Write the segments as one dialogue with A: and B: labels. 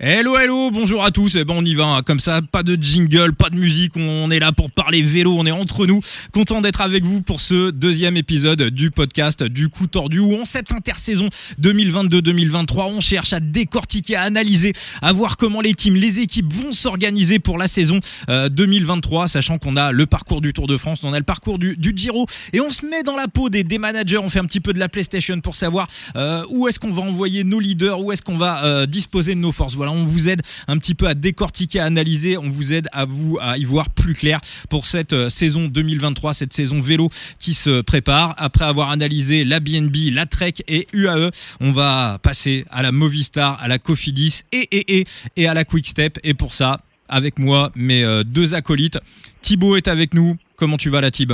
A: Hello, hello, bonjour à tous. Eh ben, on y va, hein. comme ça, pas de jingle, pas de musique. On est là pour parler vélo, on est entre nous. Content d'être avec vous pour ce deuxième épisode du podcast du coup tordu où en cette intersaison 2022-2023, on cherche à décortiquer, à analyser, à voir comment les teams, les équipes vont s'organiser pour la saison 2023, euh, sachant qu'on a le parcours du Tour de France, on a le parcours du, Giro et on se met dans la peau des, des, managers. On fait un petit peu de la PlayStation pour savoir euh, où est-ce qu'on va envoyer nos leaders, où est-ce qu'on va euh, disposer de nos forces. On vous aide un petit peu à décortiquer, à analyser, on vous aide à vous à y voir plus clair pour cette euh, saison 2023, cette saison vélo qui se prépare. Après avoir analysé la BNB, la Trek et UAE, on va passer à la Movistar, à la Cofidis et, et, et, à la Quickstep. Et pour ça, avec moi, mes euh, deux acolytes. Thibaut est avec nous. Comment tu vas, la Thib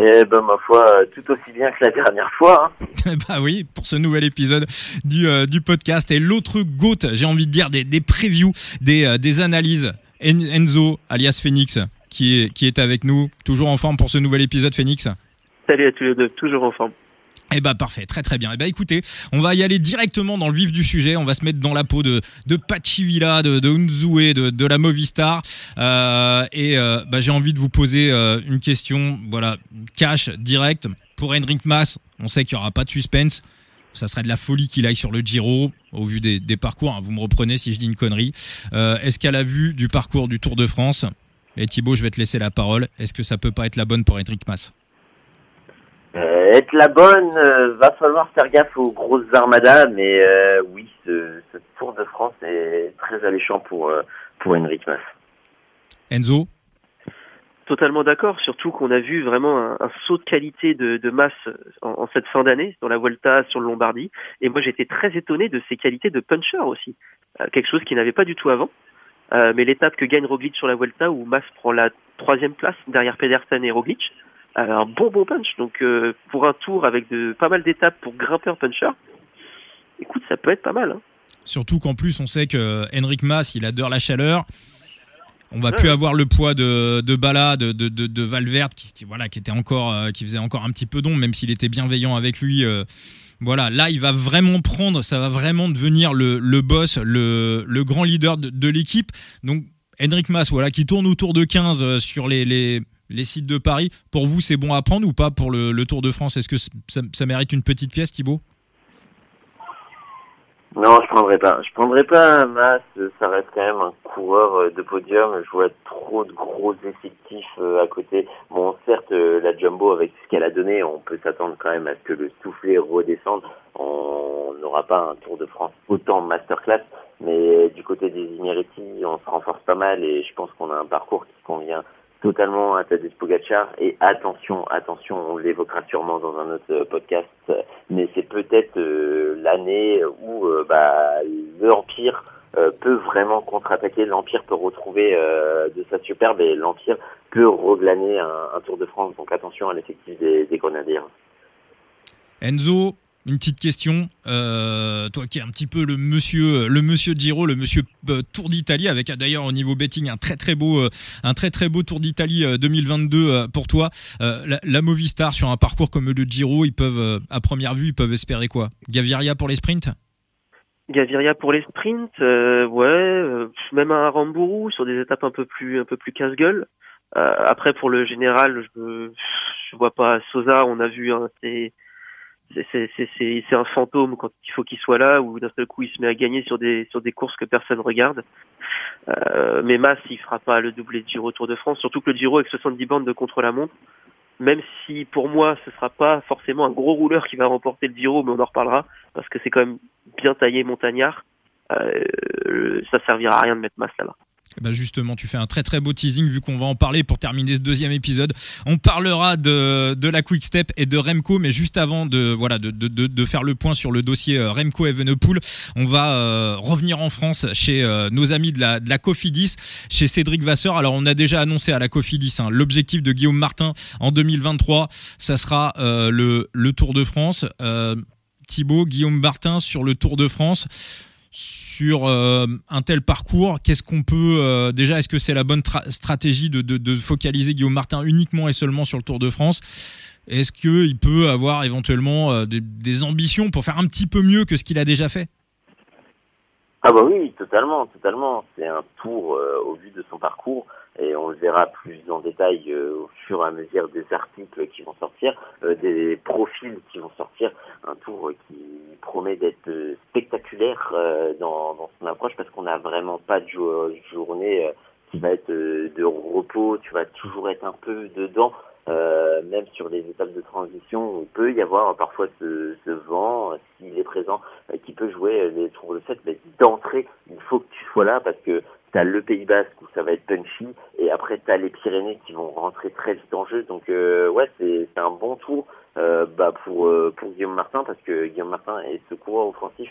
B: eh ben ma foi, tout aussi bien que la dernière fois.
A: Hein. bah oui, pour ce nouvel épisode du, euh, du podcast. Et l'autre GOAT, j'ai envie de dire des, des previews, des, euh, des analyses. Enzo, alias Phoenix, qui est, qui est avec nous, toujours en forme pour ce nouvel épisode, Phoenix?
C: Salut à tous les deux, toujours en forme.
A: Eh bah parfait, très très bien. Eh bah écoutez, on va y aller directement dans le vif du sujet. On va se mettre dans la peau de de Pachivila, de, de de, de la Movistar. Euh, et euh, bah, j'ai envie de vous poser euh, une question, voilà, cash, direct. Pour Henrik Mas, on sait qu'il n'y aura pas de suspense. Ça serait de la folie qu'il aille sur le Giro, au vu des, des parcours. Hein. Vous me reprenez si je dis une connerie. Euh, Est-ce qu'à la vue du parcours du Tour de France, et Thibaut, je vais te laisser la parole, est-ce que ça peut pas être la bonne pour Henrik Mas?
B: Euh, être la bonne, euh, va falloir faire gaffe aux grosses armadas, mais euh, oui, ce, ce, Tour de France est très alléchant pour pour Henrik Mas.
A: Enzo
C: Totalement d'accord, surtout qu'on a vu vraiment un, un, saut de qualité de, de masse en, en, cette fin d'année, dans la Volta, sur le Lombardie. Et moi, j'étais très étonné de ses qualités de puncher aussi, euh, quelque chose qu'il n'avait pas du tout avant. Euh, mais l'étape que gagne Roglic sur la Volta, où Mas prend la troisième place derrière Pedersen et Roglic, un bon bon punch. Donc euh, pour un tour avec de pas mal d'étapes pour grimpeur puncher, écoute, ça peut être pas mal. Hein.
A: Surtout qu'en plus, on sait que Henrik Mas, il adore la chaleur. On va ouais. plus avoir le poids de, de Bala, de, de, de, de Valverde, qui, qui, voilà, qui était encore, euh, qui faisait encore un petit peu d'ombre, même s'il était bienveillant avec lui. Euh, voilà, là, il va vraiment prendre, ça va vraiment devenir le, le boss, le, le grand leader de, de l'équipe. Donc, Henrik Mas, voilà, qui tourne autour de 15 sur les, les les sites de Paris. Pour vous, c'est bon à prendre ou pas pour le, Tour de France? Est-ce que ça, mérite une petite pièce, Thibaut?
B: Non, je prendrais pas. Je prendrais pas un Mas. Ça reste quand même un coureur de podium. Je vois trop de gros effectifs à côté. Bon, certes, la Jumbo, avec ce qu'elle a donné, on peut s'attendre quand même à ce que le soufflet redescende. On n'aura pas un Tour de France autant masterclass. Mais du côté des Imeriti, on se renforce pas mal et je pense qu'on a un parcours qui convient totalement à Tadej Pogacar et attention, attention, on l'évoquera sûrement dans un autre podcast, mais c'est peut-être euh, l'année où euh, bah, l'Empire euh, peut vraiment contre-attaquer, l'Empire peut retrouver euh, de sa superbe et l'Empire peut reglaner un, un, Tour de France, donc attention à l'effectif des, des Grenadiers.
A: Enzo, une petite question. Euh, toi qui es un petit peu le monsieur, le monsieur Giro, le monsieur euh, Tour d'Italie, avec d'ailleurs au niveau betting un très très beau, euh, Tour d'Italie 2022 pour toi. La, Movistar sur un parcours comme le Giro, ils peuvent, à première vue, ils peuvent espérer quoi? Gaviria pour les sprints?
C: Gaviria pour les sprints, euh, ouais, même un Rambourou sur des étapes un peu plus un peu plus casse-gueule. après pour le général, je je vois pas Sosa, on a vu hein, c'est c'est un fantôme quand il faut qu'il soit là ou d'un seul coup il se met à gagner sur des sur des courses que personne regarde. Euh, mais Mas il fera pas le doublé du Giro Tour de France, surtout que le Giro avec 70 bandes de contre la montre, même si pour moi ce sera pas forcément un gros rouleur qui va remporter le Giro, mais on en reparlera parce que c'est quand même bien taillé montagnard. Euh, ça servira à rien de mettre Mas là-bas.
A: Bah justement, tu fais un très très beau teasing vu qu'on va en parler pour terminer ce deuxième épisode. On parlera de, de la Quick Step et de Remco, mais juste avant de voilà de, de, de faire le point sur le dossier Remco Evenepoel, on va euh, revenir en France chez euh, nos amis de la, de la Cofidis, chez Cédric Vasseur. Alors on a déjà annoncé à la Cofidis hein, l'objectif de Guillaume Martin en 2023, ça sera euh, le, le Tour de France. Thibaut, Guillaume Martin sur le Tour de France sur euh, un tel parcours. Qu'est-ce qu'on peut euh, déjà Est-ce que c'est la bonne stratégie de, focaliser Guillaume Martin uniquement et seulement sur le Tour de France? Est-ce qu'il peut avoir éventuellement euh, des, des, ambitions pour faire un petit peu mieux que ce qu'il a déjà fait?
B: Ah bah oui, totalement, totalement. C'est un tour au vu de son parcours et on le verra plus en détail euh, au fur et à mesure des articles qui vont sortir, euh, des profils qui vont sortir. Un tour qui promet d'être spectaculaire dans, dans, son approche parce qu'on n'a vraiment pas de journée qui va être de repos. Tu vas toujours être un peu dedans. Euh, même sur les étapes de transition, il peut y avoir parfois ce, vent, s'il est présent, euh, qui peut jouer les tours de 7, mais d'entrée, il faut que tu sois là parce que tu as le Pays Basque où ça va être punchy, et après tu as les Pyrénées qui vont rentrer très vite en jeu. Donc euh, ouais, c'est un bon tour euh, bah, pour, euh, pour Guillaume Martin parce que Guillaume Martin est ce coureur offensif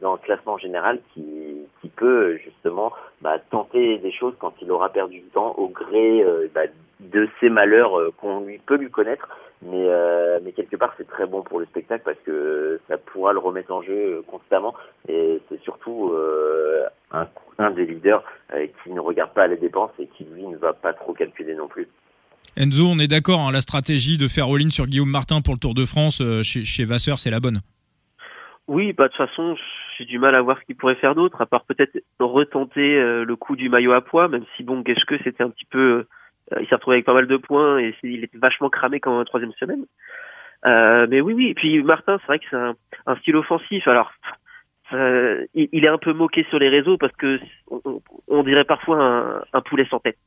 B: dans le classement général qui, qui peut justement bah, tenter des choses quand il aura perdu du temps au gré bah, de ces malheurs euh, qu'on lui peut lui connaître. Mais, euh, mais quelque part, c'est très bon pour le spectacle parce que ça pourra le remettre en jeu euh, constamment. Et c'est surtout un, un, des leaders qui ne regarde pas les dépenses et qui, lui, ne va pas trop calculer non plus.
A: Enzo, on est d'accord, hein, la stratégie de faire all sur Guillaume Martin pour le Tour de France chez, chez Vasseur, c'est la bonne?
C: Oui, bah, de toute façon, j'ai du mal à voir ce qu'il pourrait faire d'autre, à part peut-être retenter le coup du maillot à poids, même si, bon, que c'était un petit peu euh, il s'est retrouvé avec pas mal de points et il était vachement cramé quand la troisième semaine. Euh, mais oui, oui. Et puis Martin, c'est vrai que c'est un, un, style offensif. Alors, euh, il, est un peu moqué sur les réseaux parce que on, on dirait parfois un, un, poulet sans tête.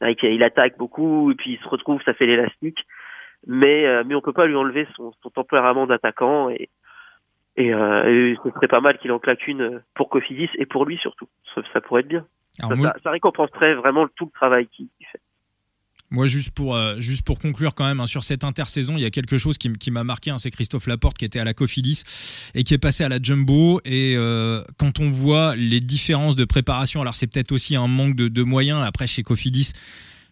C: Il attaque beaucoup et puis il se retrouve, ça fait l'élastique. Mais euh, mais on peut pas lui enlever son, son tempérament d'attaquant et et, euh, et ce serait pas mal qu'il en claque une pour Cofidis et pour lui surtout. Ça, ça pourrait être bien. ça, ça, ça, récompenserait vraiment tout le travail qu'il fait.
A: Moi, juste pour, euh, juste pour conclure quand même, hein, sur cette intersaison, il y a quelque chose qui, m'a marqué, hein, c'est Christophe Laporte qui était à la Cofidis et qui est passé à la Jumbo. Et euh, quand on voit les différences de préparation, alors c'est peut-être aussi un manque de moyens, après chez Cofidis,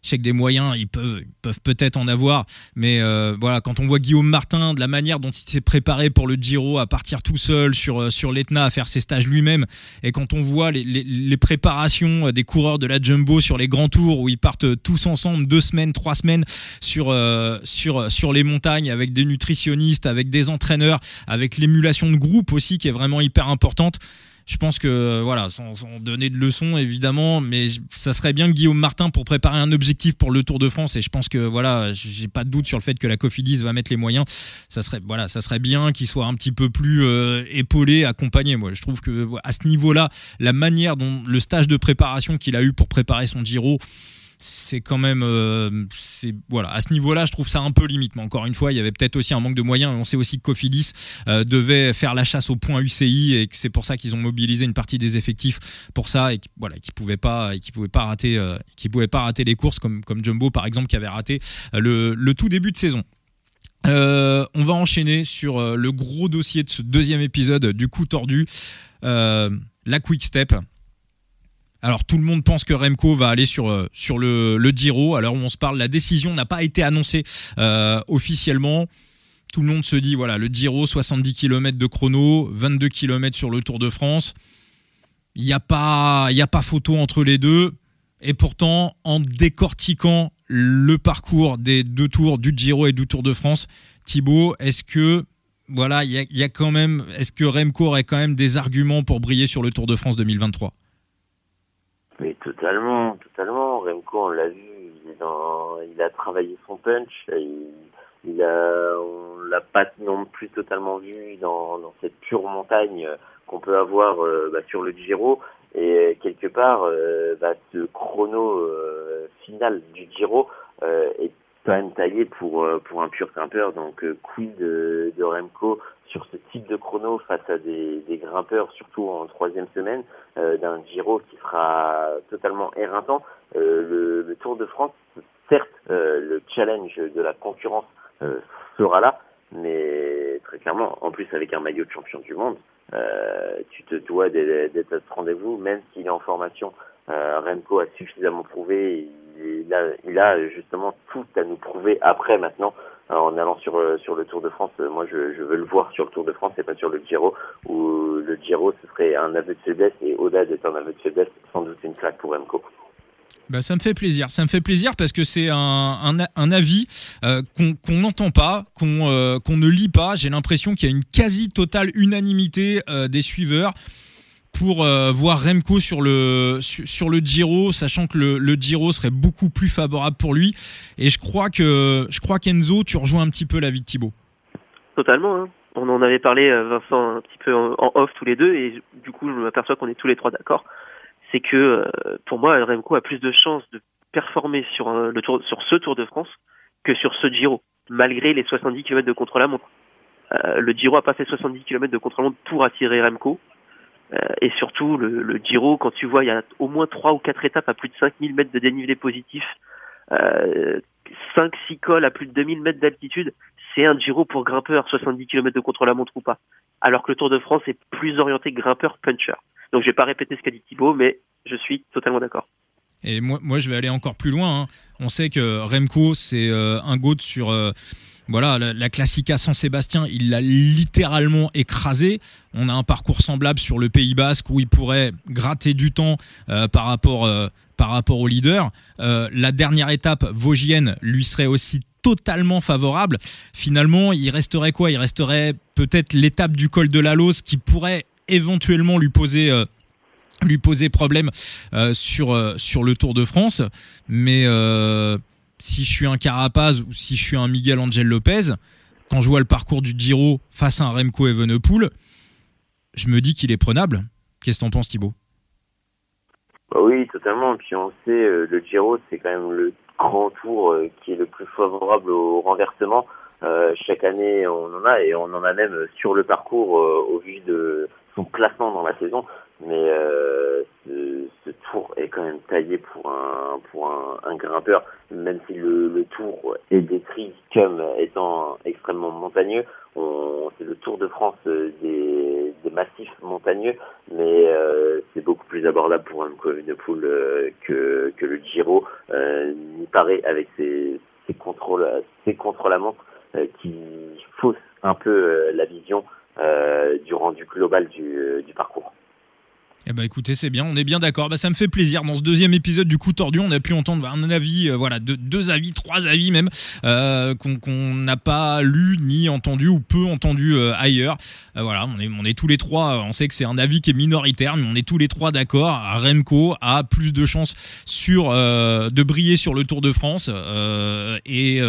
A: je sais que des moyens, ils peuvent peuvent peut-être en avoir, mais euh, voilà, quand on voit Guillaume Martin, de la manière dont il s'est préparé pour le Giro, à partir tout seul sur euh, sur l'Etna, à faire ses stages lui-même, et quand on voit les, les, les, préparations des coureurs de la Jumbo sur les grands tours où ils partent tous ensemble deux semaines, trois semaines sur euh, sur sur les montagnes avec des nutritionnistes, avec des entraîneurs, avec l'émulation de groupe aussi qui est vraiment hyper importante je pense que voilà, sans, donner de leçons évidemment, mais ça serait bien que Guillaume Martin pour préparer un objectif pour le Tour de France. Et je pense que voilà, j'ai pas de doute sur le fait que la Cofidis va mettre les moyens. Ça serait voilà, ça serait bien qu'il soit un petit peu plus euh, épaulé, accompagné. Moi, je trouve que à ce niveau-là, la manière dont le stage de préparation qu'il a eu pour préparer son Giro c'est quand même euh, voilà à ce niveau-là je trouve ça un peu limite. Mais encore une fois il y avait peut-être aussi un manque de moyens. On sait aussi que Cofidis euh, devait faire la chasse au point UCI et que c'est pour ça qu'ils ont mobilisé une partie des effectifs pour ça et voilà qui pouvaient pas qui pouvaient pas rater euh, pouvaient pas rater les courses comme comme Jumbo par exemple qui avait raté le, tout début de saison. On va enchaîner sur le gros dossier de ce deuxième épisode du coup tordu, la Quick Step. Alors tout le monde pense que Remco va aller sur euh, le, Giro. Alors où on se parle, la décision n'a pas été annoncée euh, officiellement. Tout le monde se dit voilà le Giro 70 km de chrono, 22 km sur le Tour de France. Il n'y a pas y a pas photo entre les deux. Et pourtant, en décortiquant le parcours des deux tours du Giro et du Tour de France, Thibaut, est-ce que voilà, il y a, quand même, est-ce que Remco aurait quand même des arguments pour briller sur le Tour de France 2023
B: mais totalement, totalement. Remco, on l'a vu, il, dans, il, a travaillé son punch. Il, il a, on l'a pas non plus totalement vu dans, dans cette pure montagne qu'on peut avoir euh, bah, sur le Giro. Et quelque part, euh, bah, ce chrono euh, final du Giro est quand même taillé pour pour un pur grimpeur. Donc quid de, de Remco sur ce type de chrono face à des, des grimpeurs, surtout en troisième semaine, euh, d'un Giro qui sera totalement éreintant. Euh, le, le, Tour de France, certes, euh, le challenge de la concurrence euh, sera là, mais très clairement, en plus avec un maillot de champion du monde, euh, tu te dois d'être à ce rendez-vous, même s'il est en formation. Remco a suffisamment prouvé, il a, justement tout à nous prouver après maintenant en allant sur euh, sur le Tour de France. Euh, moi, je, veux le voir sur le Tour de France et pas sur le Giro, où le Giro, ce serait un aveu de faiblesse et au-delà un aveu de faiblesse, sans doute une claque pour Remco.
A: Bah, ça me fait plaisir. Ça me fait plaisir parce que c'est un, un, avis euh, qu'on n'entend pas, qu'on euh, ne lit pas. J'ai l'impression qu'il y a une quasi totale unanimité euh, des suiveurs pour euh, voir Remco sur le sur, le Giro, sachant que le, le, Giro serait beaucoup plus favorable pour lui. Et je crois que je crois qu'Enzo, tu rejoins un petit peu la vie de Thibaut.
C: Totalement. Hein. On en avait parlé, euh, Vincent, un petit peu en, off tous les deux, et du coup, je m'aperçois qu'on est tous les trois d'accord. C'est que euh, pour moi, Remco a plus de chances de performer sur le tour, sur ce Tour de France que sur ce Giro, malgré les 70 km de contre-la-montre. le Giro a passé 70 km de contre-la-montre pour attirer Remco. Euh, et surtout, le, Giro, quand tu vois, il y a au moins trois ou quatre étapes à plus de 5000 mètres de dénivelé positif, euh, 5-6 cols à plus de 2000 mètres d'altitude, c'est un Giro pour grimpeur, 70 km de contre-la-montre ou pas. Alors que le Tour de France est plus orienté grimpeur-puncher. Donc je vais pas répéter ce qu'a dit Thibaut, mais je suis totalement d'accord.
A: Et moi, moi, je vais aller encore plus loin. Hein. On sait que Remco, c'est euh, un GOAT sur euh, voilà, la, la Classica San Sébastien, il l'a littéralement écrasé. On a un parcours semblable sur le Pays Basque où il pourrait gratter du temps euh, par rapport euh, par rapport au leader. Euh, la dernière étape vosgienne lui serait aussi totalement favorable. Finalement, il resterait quoi? Il resterait peut-être l'étape du col de la Lose qui pourrait éventuellement lui poser lui poser problème sur sur le Tour de France, mais si je suis un Carapaz ou si je suis un Miguel Angel Lopez, quand je vois le parcours du Giro face à un Remco Evenepoel, je me dis qu'il est prenable. Qu'est-ce que t'en penses Thibaut?
B: Bah Oui, totalement. Puis on sait, euh, le Giro, c'est quand même le grand tour euh, qui est le plus favorable au renversement. Euh, chaque année, on en a et on en a même sur le parcours au vu de son classement dans la saison mais euh, ce, ce, tour est quand même taillé pour un pour un, un grimpeur, même si le, le, tour est décrit comme étant extrêmement montagneux. C'est le Tour de France des, des massifs montagneux, mais euh, c'est beaucoup plus abordable pour un Evenepoel euh, que que le Giro. Euh, il paraît avec ses, ses contrôles ses contrôles à montre euh, qui faussent un peu euh, la vision du rendu global du, du parcours.
A: Eh ben écoutez, c'est bien, on est bien d'accord. Bah, ça me fait plaisir. Dans ce deuxième épisode du coup tordu, on a pu entendre un avis, euh, voilà, de, deux avis, trois avis même, euh, qu'on n'a pas lu ni entendu ou peu entendu euh, ailleurs. Euh, voilà, on est, on est tous les trois. On sait que c'est un avis qui est minoritaire, mais on est tous les trois d'accord. Remco a plus de chances sur de briller sur le Tour de France. et,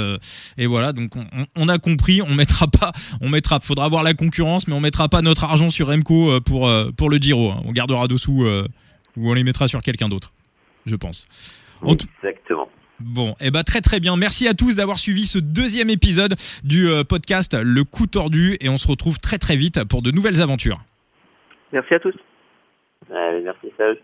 A: et voilà, donc on, on, a compris. On mettra pas, on mettra, faudra voir la concurrence, mais on mettra pas notre argent sur Remco pour pour le Giro. Hein. On gardera dessous euh, ou on les mettra sur quelqu'un d'autre, je pense.
B: Exactement.
A: Bon, et eh ben très très bien. Merci à tous d'avoir suivi ce deuxième épisode du euh, podcast Le coup tordu et on se retrouve très très vite pour de nouvelles aventures.
C: Merci à tous.
B: merci, salut.